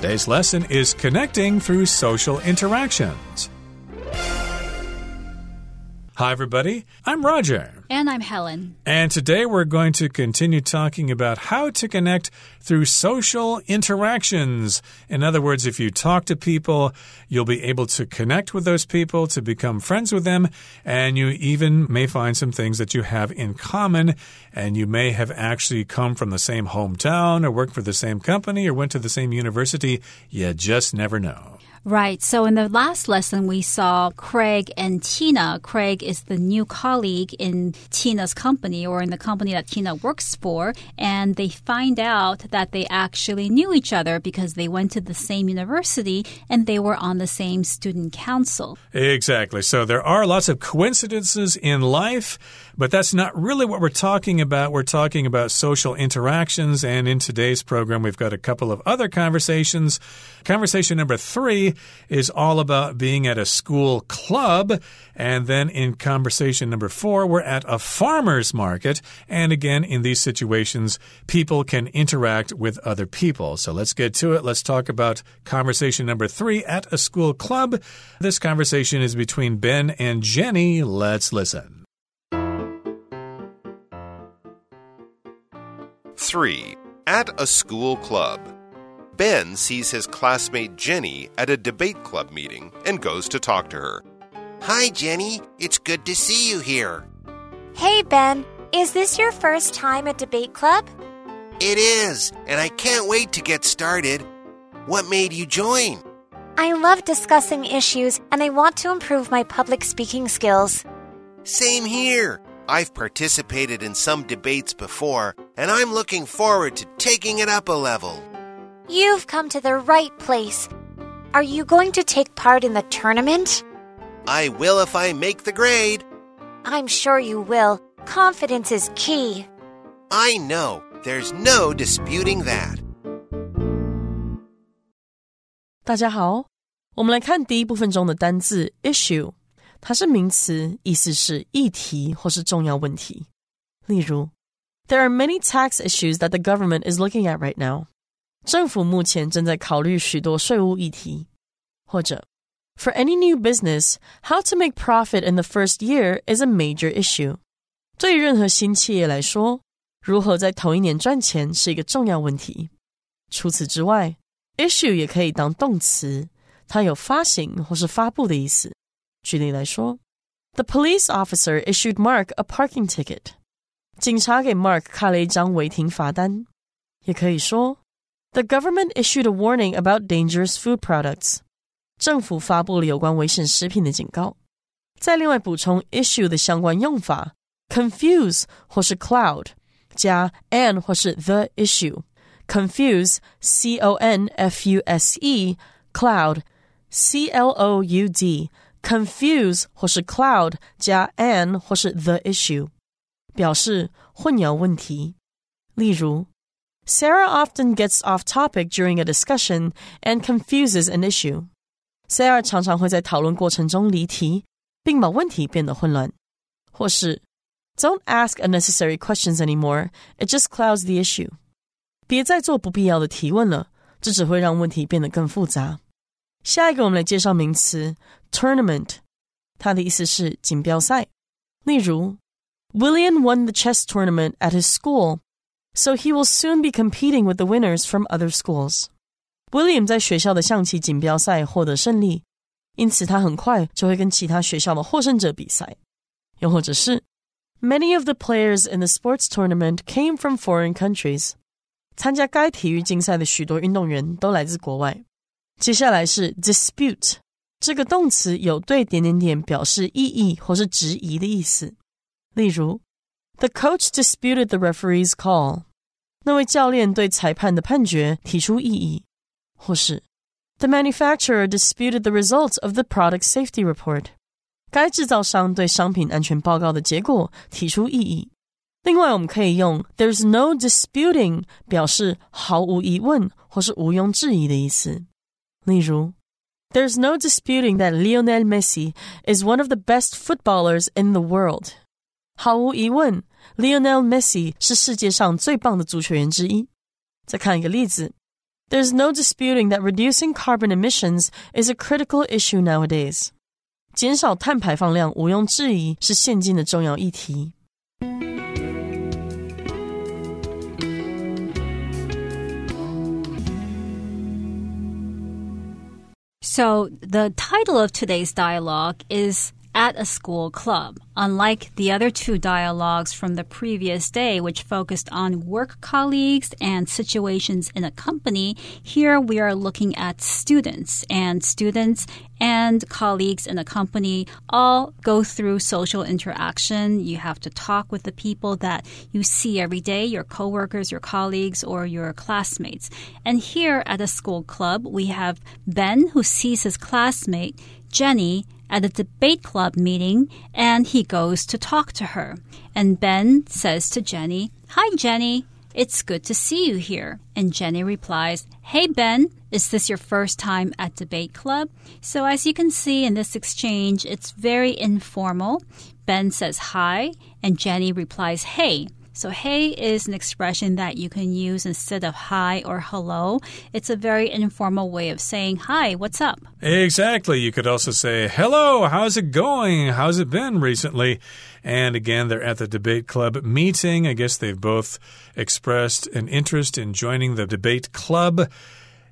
Today's lesson is connecting through social interactions. Hi, everybody. I'm Roger. And I'm Helen. And today we're going to continue talking about how to connect through social interactions. In other words, if you talk to people, you'll be able to connect with those people, to become friends with them, and you even may find some things that you have in common. And you may have actually come from the same hometown, or worked for the same company, or went to the same university. You just never know. Right. So in the last lesson, we saw Craig and Tina. Craig is the new colleague in Tina's company or in the company that Tina works for. And they find out that they actually knew each other because they went to the same university and they were on the same student council. Exactly. So there are lots of coincidences in life. But that's not really what we're talking about. We're talking about social interactions. And in today's program, we've got a couple of other conversations. Conversation number three is all about being at a school club. And then in conversation number four, we're at a farmer's market. And again, in these situations, people can interact with other people. So let's get to it. Let's talk about conversation number three at a school club. This conversation is between Ben and Jenny. Let's listen. 3. At a school club. Ben sees his classmate Jenny at a debate club meeting and goes to talk to her. Hi, Jenny. It's good to see you here. Hey, Ben. Is this your first time at debate club? It is, and I can't wait to get started. What made you join? I love discussing issues and I want to improve my public speaking skills. Same here. I've participated in some debates before, and I'm looking forward to taking it up a level. You've come to the right place. Are you going to take part in the tournament? I will if I make the grade. I'm sure you will. Confidence is key. I know. There's no disputing that. 大家好，我们来看第一部分中的单字 issue。 它是名词，意思是议题或是重要问题。例如，There are many tax issues that the government is looking at right now。政府目前正在考虑许多税务议题。或者，For any new business, how to make profit in the first year is a major issue。对于任何新企业来说，如何在头一年赚钱是一个重要问题。除此之外，issue 也可以当动词，它有发行或是发布的意思。 举例来说，The police officer issued Mark a parking ticket。警察给 Mark 开了一张违停罚单。也可以说，The government issued a warning about dangerous food products。政府发布了有关危险食品的警告。再另外补充 issue 的相关用法，confuse 或是 cloud 加 an 或是 the issue。confuse c o n f u s e cloud c l o u d confuse 或是 cloud 加 an 或是 the issue，表示混淆问题。例如，Sarah often gets off topic during a discussion and confuses an issue。Sarah 常常会在讨论过程中离题，并把问题变得混乱。或是 Don't ask unnecessary questions anymore. It just clouds the issue。别再做不必要的提问了，这只会让问题变得更复杂。 下一个，我们来介绍名词 tournament，它的意思是锦标赛。例如，William won the chess tournament at his school, so he will soon be competing with the winners from other schools. William 在学校的象棋锦标赛获得胜利，因此他很快就会跟其他学校的获胜者比赛。又或者是，Many of the players in the sports tournament came from foreign countries. 参加该体育竞赛的许多运动员都来自国外。 接下来是 dispute，这个动词有对点点点表示异议或是质疑的意思。例如，The coach disputed the referee's call。那位教练对裁判的判决提出异议。或是，The manufacturer disputed the results of the product safety report。该制造商对商品安全报告的结果提出异议。另外，我们可以用 "There's no disputing" 表示毫无疑问或是毋庸置疑的意思。 例如，There's no disputing that Lionel Messi is one of the best footballers in the world。毫无疑问，Lionel Messi 是世界上最棒的足球员之一。再看一个例子 There's no disputing that reducing carbon emissions is a critical issue nowadays. 减少碳排放量毋庸置疑是现今的重要议题。 So, the title of today's dialogue is at a school club. Unlike the other two dialogues from the previous day, which focused on work colleagues and situations in a company, here we are looking at students. And students and colleagues in a company all go through social interaction. You have to talk with the people that you see every day, your coworkers, your colleagues, or your classmates. And here at a school club, we have Ben who sees his classmate, Jenny, at a debate club meeting and he goes to talk to her. And Ben says to Jenny, Hi, Jenny. It's good to see you here. And Jenny replies, Hey, Ben, is this your first time at Debate Club? So, as you can see in this exchange, it's very informal. Ben says hi, and Jenny replies, Hey. So, hey is an expression that you can use instead of hi or hello. It's a very informal way of saying hi, what's up? Exactly. You could also say, hello, how's it going? How's it been recently? And again, they're at the debate club meeting. I guess they've both expressed an interest in joining the debate club.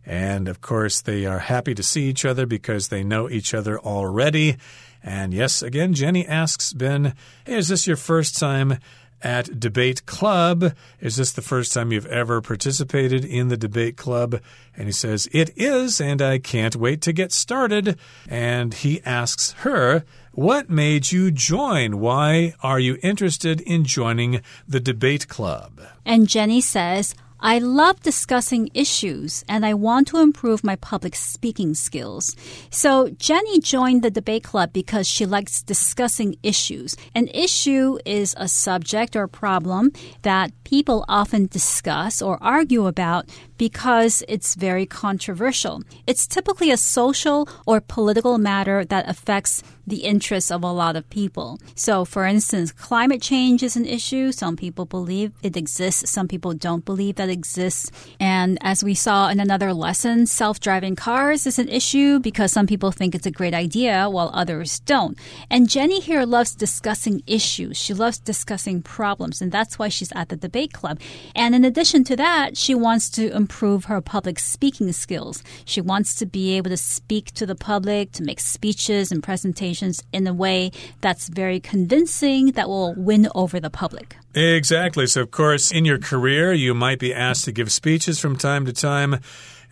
And of course, they are happy to see each other because they know each other already. And yes, again, Jenny asks Ben, hey, is this your first time at Debate Club. Is this the first time you've ever participated in the Debate Club? And he says, It is, and I can't wait to get started. And he asks her, What made you join? Why are you interested in joining the Debate Club? And Jenny says, I love discussing issues and I want to improve my public speaking skills. So Jenny joined the debate club because she likes discussing issues. An issue is a subject or problem that people often discuss or argue about because it's very controversial. It's typically a social or political matter that affects the interests of a lot of people. So, for instance, climate change is an issue. Some people believe it exists, some people don't believe that exists. And as we saw in another lesson, self driving cars is an issue because some people think it's a great idea while others don't. And Jenny here loves discussing issues, she loves discussing problems, and that's why she's at the debate club. And in addition to that, she wants to improve her public speaking skills. She wants to be able to speak to the public, to make speeches and presentations in a way that's very convincing that will win over the public. Exactly. So, of course, in your career, you might be asked to give speeches from time to time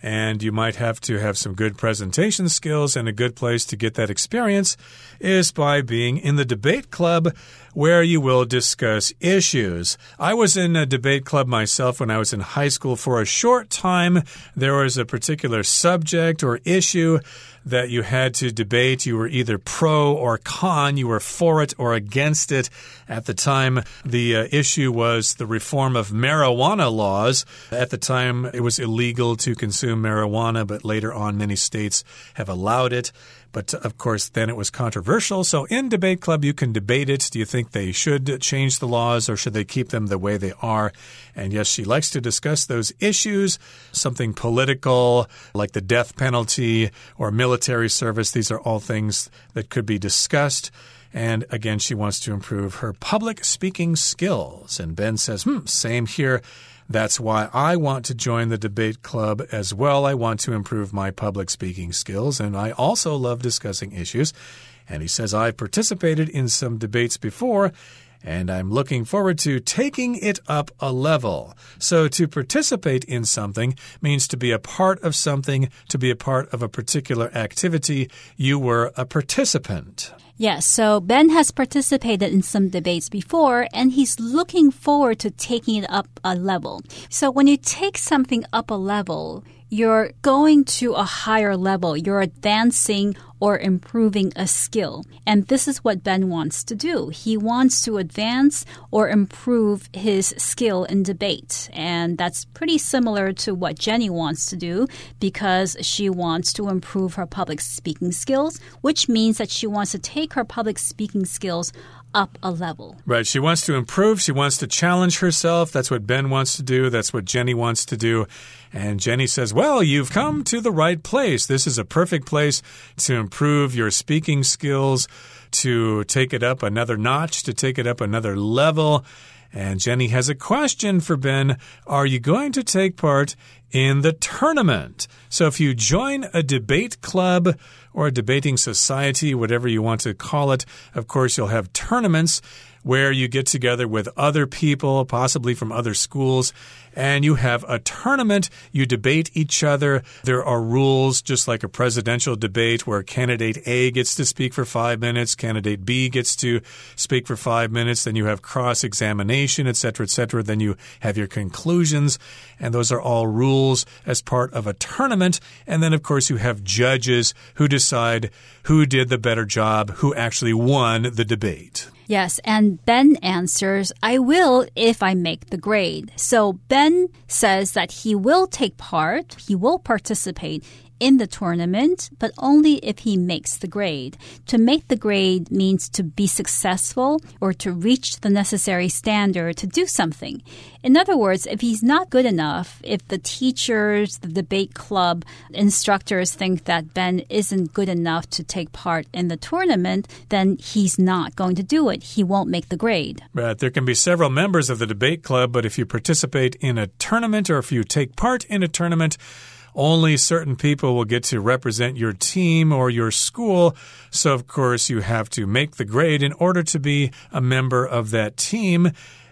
and you might have to have some good presentation skills. And a good place to get that experience is by being in the debate club where you will discuss issues. I was in a debate club myself when I was in high school for a short time. There was a particular subject or issue that you had to debate. You were either pro or con, you were for it or against it. At the time, the uh, issue was the reform of marijuana laws. At the time, it was illegal to consume marijuana, but later on, many states have allowed it. But of course, then it was controversial. So in Debate Club, you can debate it. Do you think they should change the laws or should they keep them the way they are? And yes, she likes to discuss those issues, something political like the death penalty or military service. These are all things that could be discussed. And again, she wants to improve her public speaking skills. And Ben says, hmm, same here. That's why I want to join the debate club as well. I want to improve my public speaking skills, and I also love discussing issues. And he says, I've participated in some debates before, and I'm looking forward to taking it up a level. So, to participate in something means to be a part of something, to be a part of a particular activity. You were a participant. Yes, so Ben has participated in some debates before and he's looking forward to taking it up a level. So when you take something up a level, you're going to a higher level. You're advancing or improving a skill. And this is what Ben wants to do. He wants to advance or improve his skill in debate. And that's pretty similar to what Jenny wants to do because she wants to improve her public speaking skills, which means that she wants to take her public speaking skills up a level. Right. She wants to improve. She wants to challenge herself. That's what Ben wants to do. That's what Jenny wants to do. And Jenny says, Well, you've come to the right place. This is a perfect place to improve your speaking skills, to take it up another notch, to take it up another level. And Jenny has a question for Ben. Are you going to take part in the tournament? So if you join a debate club or a debating society, whatever you want to call it, of course, you'll have tournaments where you get together with other people, possibly from other schools, and you have a tournament. You debate each other. There are rules, just like a presidential debate, where candidate A gets to speak for five minutes, candidate B gets to speak for five minutes. Then you have cross examination, etc., etc. Then you have your conclusions, and those are all rules as part of a tournament. And then, of course, you have judges who decide who did the better job, who actually won the debate. Yes, and Ben answers, I will if I make the grade. So Ben says that he will take part, he will participate in the tournament, but only if he makes the grade. To make the grade means to be successful or to reach the necessary standard to do something. In other words, if he's not good enough, if the teachers, the debate club, instructors think that Ben isn't good enough to take part in the tournament, then he's not going to do it. He won't make the grade. Right. There can be several members of the debate club, but if you participate in a tournament or if you take part in a tournament, only certain people will get to represent your team or your school. So, of course, you have to make the grade in order to be a member of that team.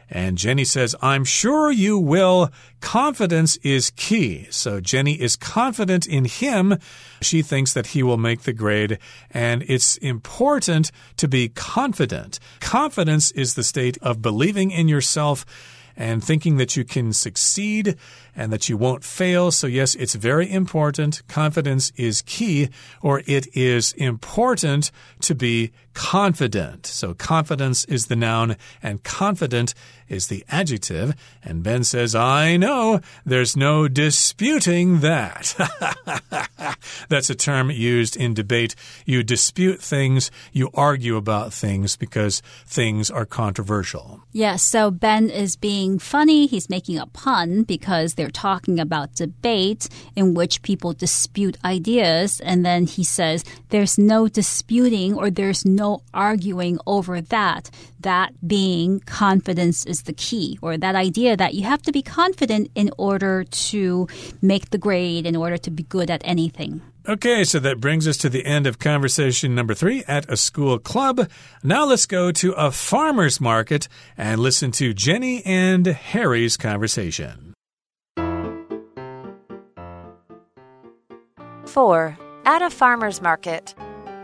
And Jenny says, I'm sure you will. Confidence is key. So Jenny is confident in him. She thinks that he will make the grade. And it's important to be confident. Confidence is the state of believing in yourself and thinking that you can succeed and that you won't fail. So, yes, it's very important. Confidence is key, or it is important to be confident. So, confidence is the noun, and confident is the adjective. And Ben says, I know, there's no disputing that. That's a term used in debate. You dispute things, you argue about things because things are controversial. Yes, so Ben is being funny. He's making a pun because they're talking about debate in which people dispute ideas. And then he says, there's no disputing or there's no arguing over that. That being confidence is the key, or that idea that you have to be confident in order to make the grade, in order to be good at anything. Okay, so that brings us to the end of conversation number three at a school club. Now let's go to a farmer's market and listen to Jenny and Harry's conversation. 4. At a farmer's market.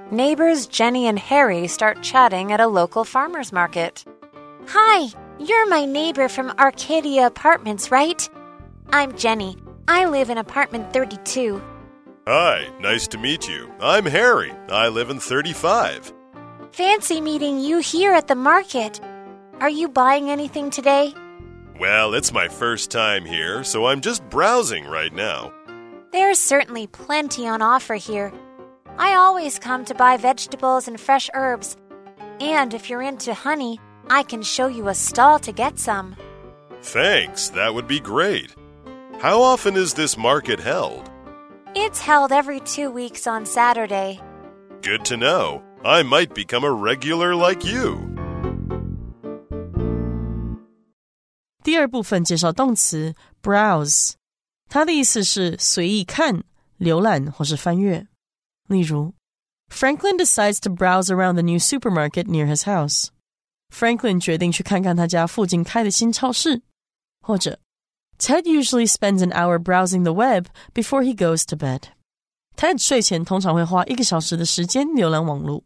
Neighbors Jenny and Harry start chatting at a local farmer's market. Hi, you're my neighbor from Arcadia Apartments, right? I'm Jenny. I live in apartment 32. Hi, nice to meet you. I'm Harry. I live in 35. Fancy meeting you here at the market. Are you buying anything today? Well, it's my first time here, so I'm just browsing right now. There's certainly plenty on offer here. I always come to buy vegetables and fresh herbs. And if you're into honey, I can show you a stall to get some. Thanks, that would be great. How often is this market held? It's held every two weeks on Saturday. Good to know. I might become a regular like you. 第二部分介绍动词 browse，它的意思是随意看、浏览或是翻阅。例如，Franklin decides to browse around the new supermarket near his house。Franklin 决定去看看他家附近开的新超市。或者 Ted usually spends an hour browsing the web before he goes to bed. Ted 睡前通常会花一个小时的时间浏览网络。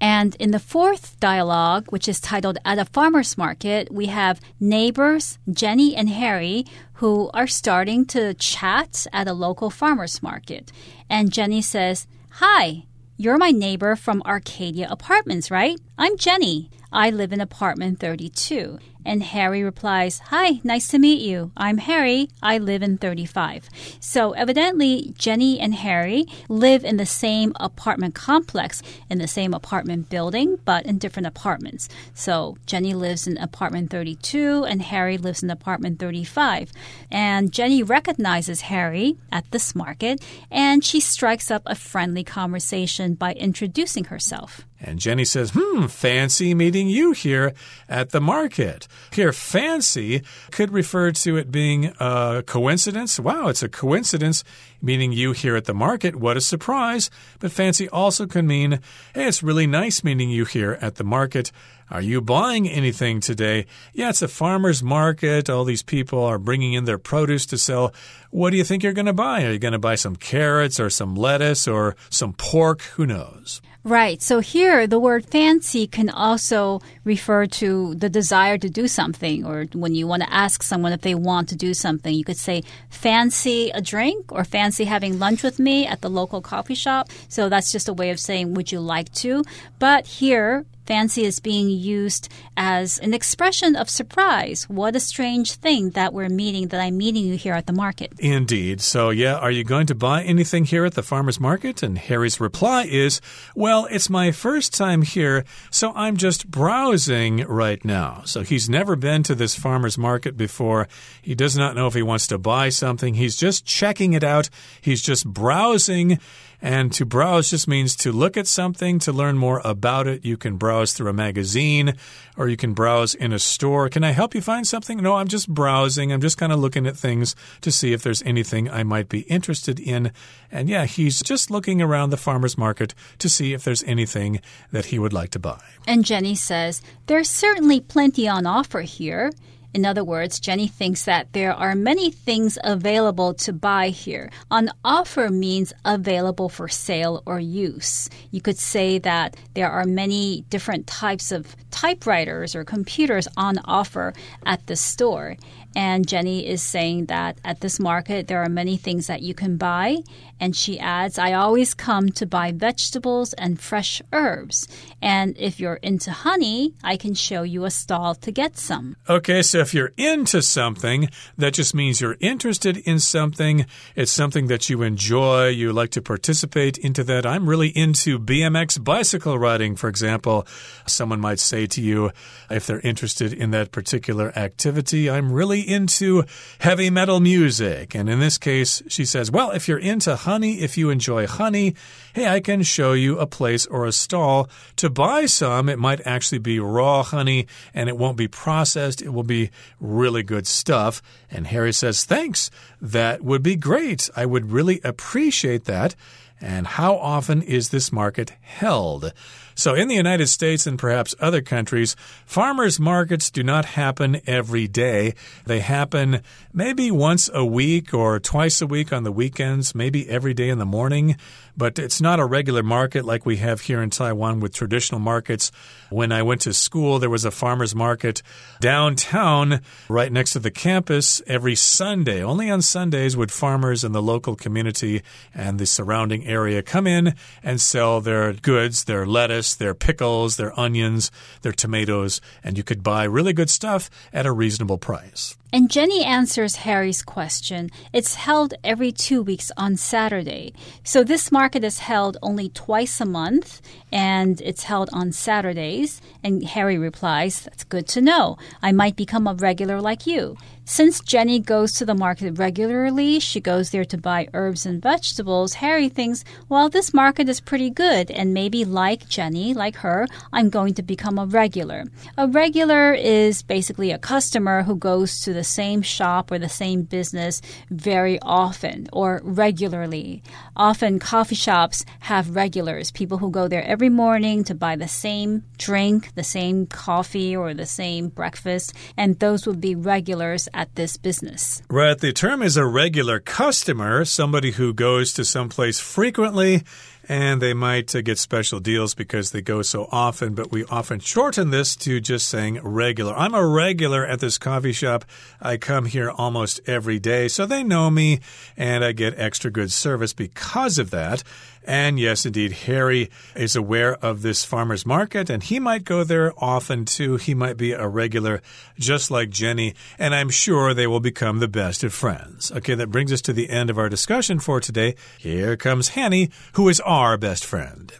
And in the fourth dialogue, which is titled At a Farmer's Market, we have neighbors, Jenny and Harry, who are starting to chat at a local farmer's market. And Jenny says, Hi, you're my neighbor from Arcadia Apartments, right? I'm Jenny. I live in apartment 32. And Harry replies, Hi, nice to meet you. I'm Harry. I live in 35. So evidently, Jenny and Harry live in the same apartment complex, in the same apartment building, but in different apartments. So Jenny lives in apartment 32 and Harry lives in apartment 35. And Jenny recognizes Harry at this market and she strikes up a friendly conversation by introducing herself. And Jenny says, Hmm, fancy meeting you here at the market. Here, fancy could refer to it being a coincidence. Wow, it's a coincidence meaning you here at the market. What a surprise. But fancy also can mean, Hey, it's really nice meeting you here at the market. Are you buying anything today? Yeah, it's a farmer's market. All these people are bringing in their produce to sell. What do you think you're going to buy? Are you going to buy some carrots or some lettuce or some pork? Who knows? Right. So here, the word fancy can also refer to the desire to do something, or when you want to ask someone if they want to do something, you could say, fancy a drink or fancy having lunch with me at the local coffee shop. So that's just a way of saying, would you like to? But here, Fancy is being used as an expression of surprise. What a strange thing that we're meeting, that I'm meeting you here at the market. Indeed. So, yeah, are you going to buy anything here at the farmer's market? And Harry's reply is, Well, it's my first time here, so I'm just browsing right now. So, he's never been to this farmer's market before. He does not know if he wants to buy something. He's just checking it out, he's just browsing. And to browse just means to look at something, to learn more about it. You can browse through a magazine or you can browse in a store. Can I help you find something? No, I'm just browsing. I'm just kind of looking at things to see if there's anything I might be interested in. And yeah, he's just looking around the farmer's market to see if there's anything that he would like to buy. And Jenny says, There's certainly plenty on offer here. In other words, Jenny thinks that there are many things available to buy here. On offer means available for sale or use. You could say that there are many different types of typewriters or computers on offer at the store. And Jenny is saying that at this market, there are many things that you can buy. And she adds, I always come to buy vegetables and fresh herbs. And if you're into honey, I can show you a stall to get some. Okay, so if you're into something, that just means you're interested in something. It's something that you enjoy. You like to participate into that. I'm really into BMX bicycle riding, for example. Someone might say to you, if they're interested in that particular activity, I'm really into heavy metal music. And in this case, she says, Well, if you're into honey, if you enjoy honey, hey, I can show you a place or a stall to buy some. It might actually be raw honey and it won't be processed. It will be really good stuff. And Harry says, Thanks. That would be great. I would really appreciate that. And how often is this market held? So, in the United States and perhaps other countries, farmers markets do not happen every day. They happen maybe once a week or twice a week on the weekends, maybe every day in the morning. But it's not a regular market like we have here in Taiwan with traditional markets. When I went to school, there was a farmers market downtown right next to the campus every Sunday. Only on Sundays would farmers in the local community and the surrounding area come in and sell their goods, their lettuce their pickles, their onions, their tomatoes, and you could buy really good stuff at a reasonable price. And Jenny answers Harry's question. It's held every two weeks on Saturday. So this market is held only twice a month and it's held on Saturdays. And Harry replies, That's good to know. I might become a regular like you. Since Jenny goes to the market regularly, she goes there to buy herbs and vegetables. Harry thinks, well, this market is pretty good, and maybe like Jenny, like her, I'm going to become a regular. A regular is basically a customer who goes to the the same shop or the same business very often or regularly. Often coffee shops have regulars, people who go there every morning to buy the same drink, the same coffee, or the same breakfast, and those would be regulars at this business. Right. The term is a regular customer, somebody who goes to some place frequently and they might uh, get special deals because they go so often, but we often shorten this to just saying regular. I'm a regular at this coffee shop. I come here almost every day, so they know me and I get extra good service because of that. And yes, indeed, Harry is aware of this farmer's market and he might go there often too. He might be a regular, just like Jenny, and I'm sure they will become the best of friends. Okay, that brings us to the end of our discussion for today. Here comes Hanny, who is our best friend.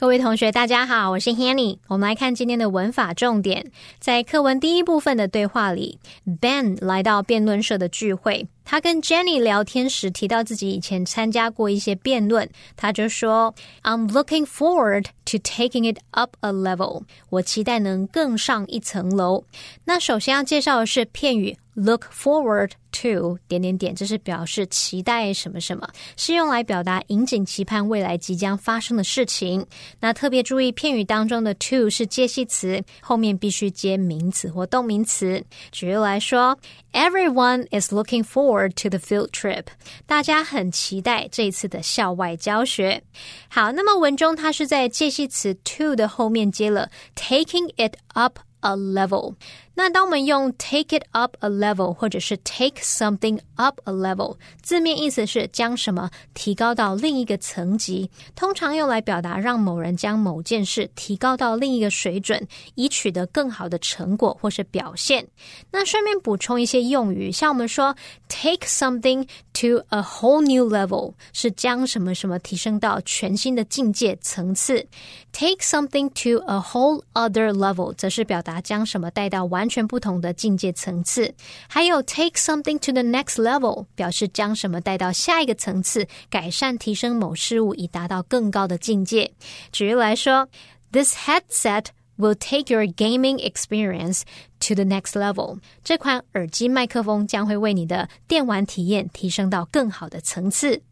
各位同学，大家好，我是 Hanny。我们来看今天的文法重点。在课文第一部分的对话里，Ben 来到辩论社的聚会。他跟 Jenny 聊天时提到自己以前参加过一些辩论，他就说：“I'm looking forward to taking it up a level。”我期待能更上一层楼。那首先要介绍的是片语。Look forward to 点点点，这是表示期待什么什么，是用来表达引颈期盼未来即将发生的事情。那特别注意，片语当中的 to 是介系词，后面必须接名词或动名词。举例来说，Everyone is looking forward to the field trip。大家很期待这一次的校外教学。好，那么文中它是在介系词 to 的后面接了 taking it up a level。 那当我们用 take it up a level，或者是 take something up a level，字面意思是将什么提高到另一个层级，通常用来表达让某人将某件事提高到另一个水准，以取得更好的成果或是表现。那顺便补充一些用语，像我们说 take something to a whole new level，是将什么什么提升到全新的境界层次；take something to a whole other level，则是表达将什么带到完。全不同的境界层次，还有 take something to the next level，表示将什么带到下一个层次，改善提升某事物，以达到更高的境界。举例来说，This headset will take your gaming experience to the next level。这款耳机麦克风将会为你的电玩体验提升到更好的层次。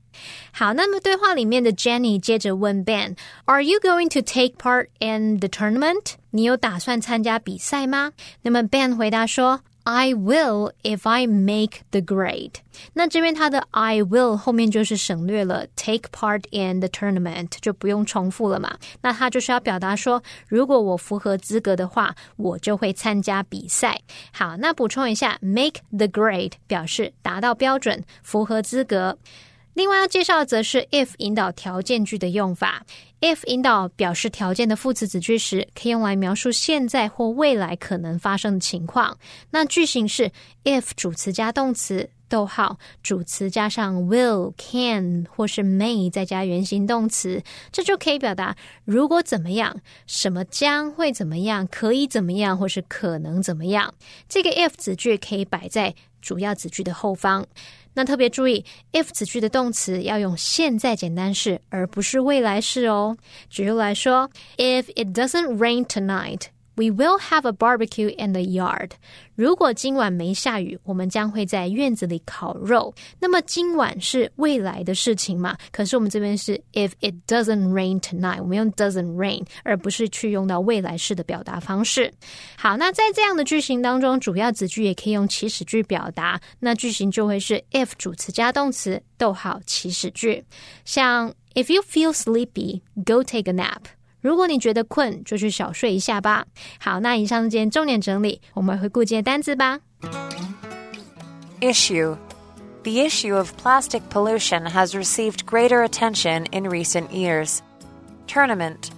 好，那么对话里面的 Jenny 接着问 Ben：“Are you going to take part in the tournament？你有打算参加比赛吗？”那么 Ben 回答说：“I will if I make the grade。”那这边他的 I will 后面就是省略了 take part in the tournament，就不用重复了嘛。那他就是要表达说，如果我符合资格的话，我就会参加比赛。好，那补充一下，make the grade 表示达到标准，符合资格。另外要介绍的则是 if 引导条件句的用法。if 引导表示条件的副词子句时，可以用来描述现在或未来可能发生的情况。那句型是 if 主词加动词，逗号主词加上 will、can 或是 may 再加原形动词，这就可以表达如果怎么样，什么将会怎么样，可以怎么样，或是可能怎么样。这个 if 子句可以摆在主要子句的后方。那特别注意，if 子句的动词要用现在简单式，而不是未来式哦。举例来说，If it doesn't rain tonight。We will have a barbecue in the yard。如果今晚没下雨，我们将会在院子里烤肉。那么今晚是未来的事情嘛？可是我们这边是 if it doesn't rain tonight，我们用 doesn't rain，而不是去用到未来式的表达方式。好，那在这样的句型当中，主要子句也可以用祈使句表达。那句型就会是 if 主词加动词，逗号祈使句。像 If you feel sleepy, go take a nap。 如果你觉得困，就去小睡一下吧。好，那以上是今天重点整理，我们回顾今天单词吧。Issue The issue of plastic pollution has received greater attention in recent years. Tournament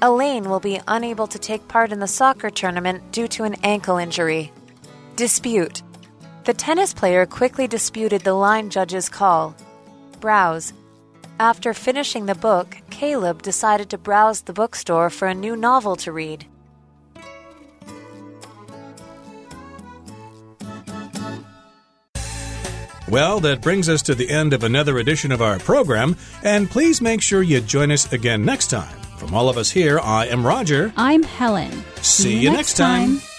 Elaine will be unable to take part in the soccer tournament due to an ankle injury. Dispute The tennis player quickly disputed the line judge's call. Browse after finishing the book, Caleb decided to browse the bookstore for a new novel to read. Well, that brings us to the end of another edition of our program, and please make sure you join us again next time. From all of us here, I am Roger. I'm Helen. See, See you, next time. time.